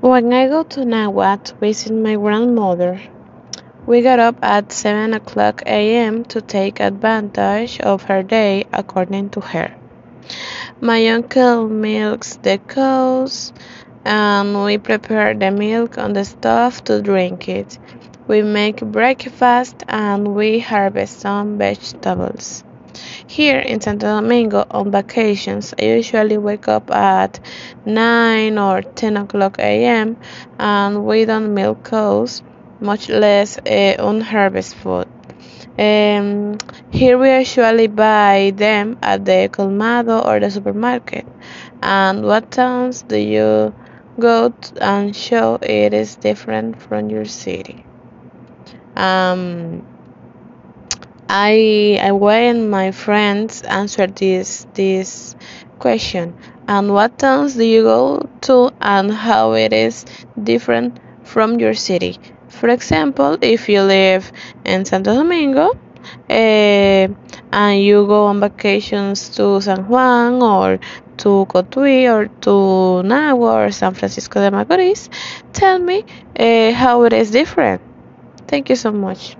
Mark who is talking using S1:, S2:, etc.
S1: When I go to Nagua to visit my grandmother, we get up at 7 o'clock a.m. to take advantage of her day according to her. My uncle milks the cows and we prepare the milk on the stove to drink it. We make breakfast and we harvest some vegetables. Here in Santo Domingo on vacations, I usually wake up at 9 or 10 o'clock a.m. and we don't milk cows, much less uh, unharvested food. Um, here we usually buy them at the colmado or the supermarket. And what towns do you go to and show it is different from your city? Um, I I and my friends answered this this question. And what towns do you go to and how it is different from your city? For example, if you live in Santo Domingo, uh, and you go on vacations to San Juan or to Cotuí or to Nagua or San Francisco de Macorís, tell me uh, how it is different. Thank you so much.